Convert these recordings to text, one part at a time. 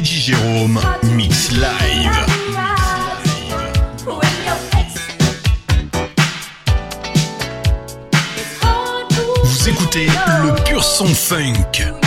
Dome Mix Live. Vous écoutez le pur son funk.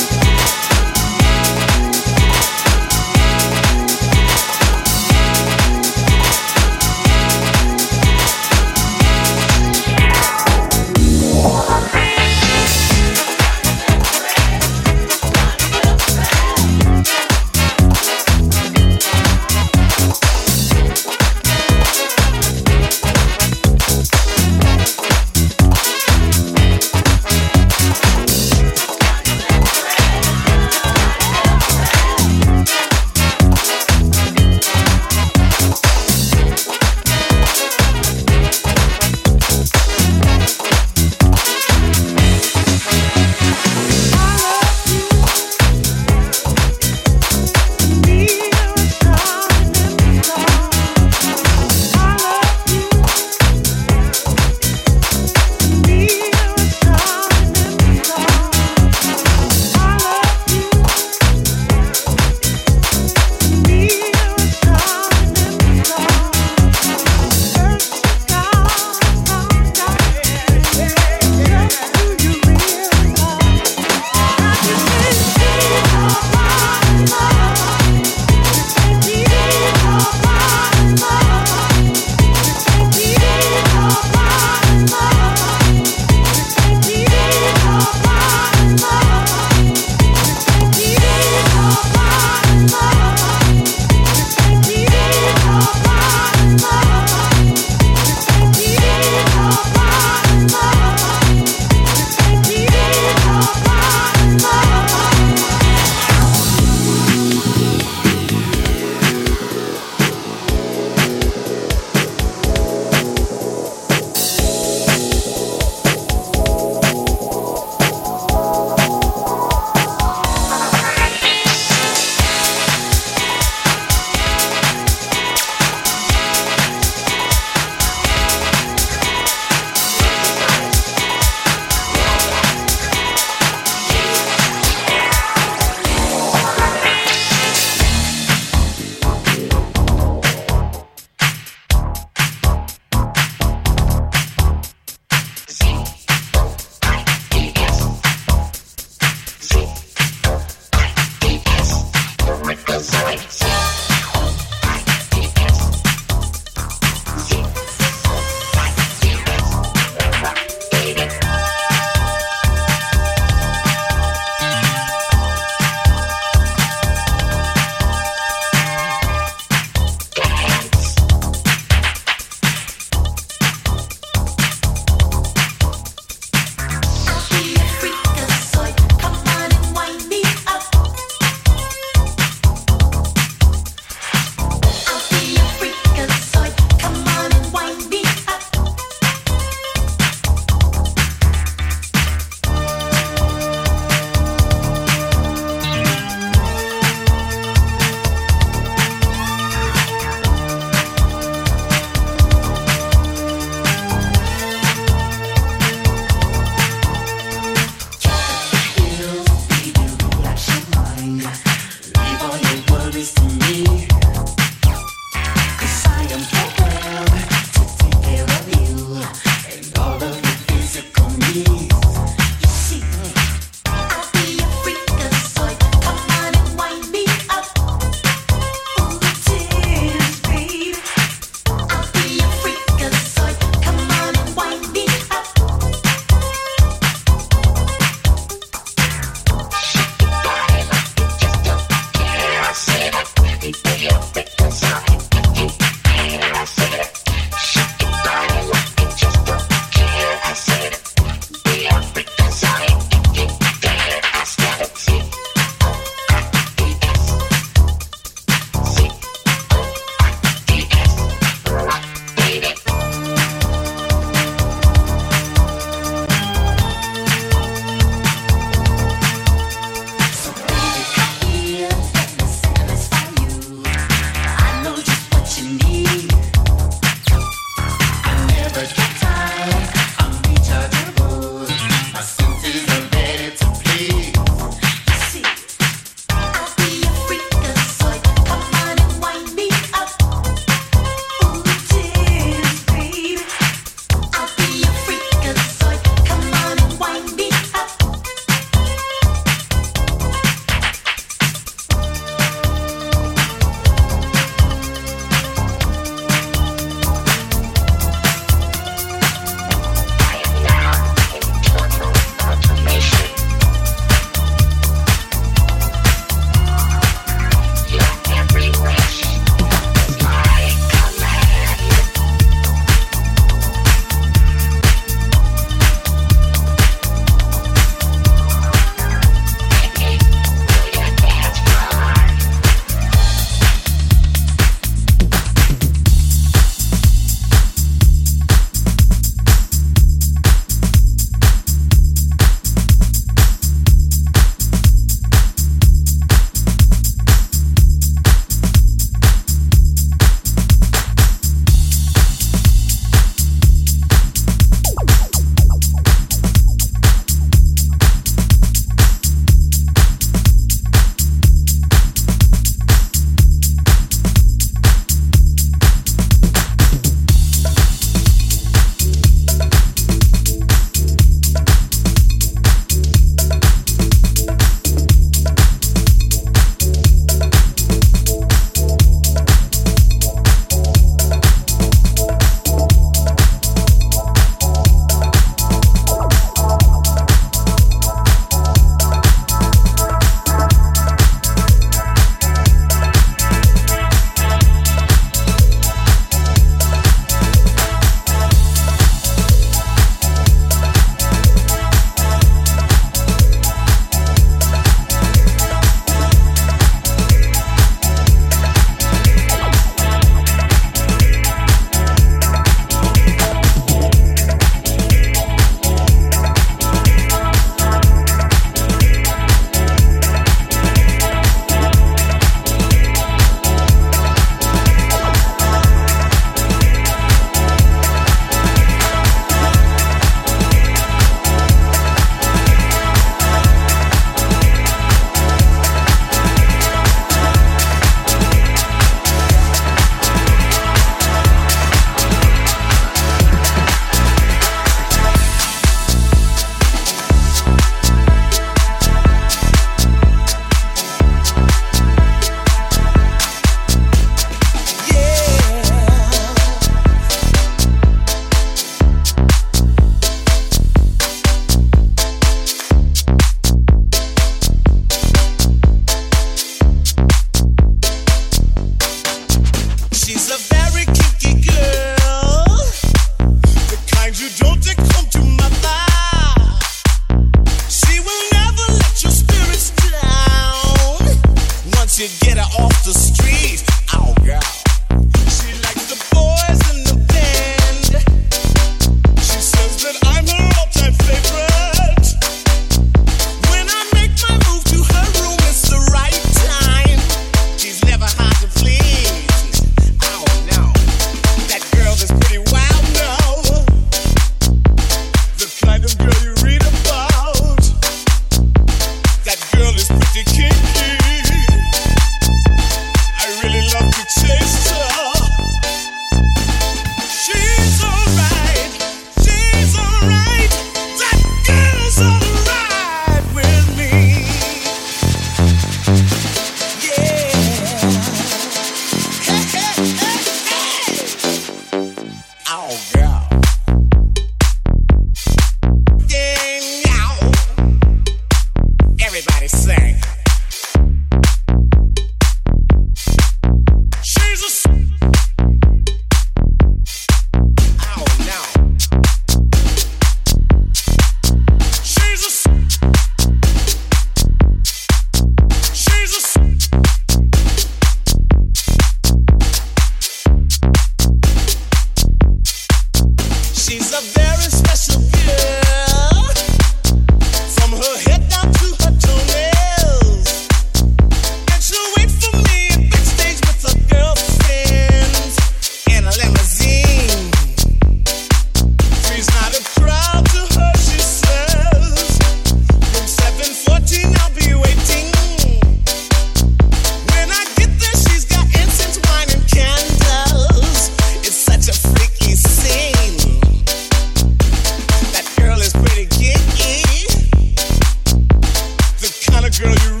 girl, you.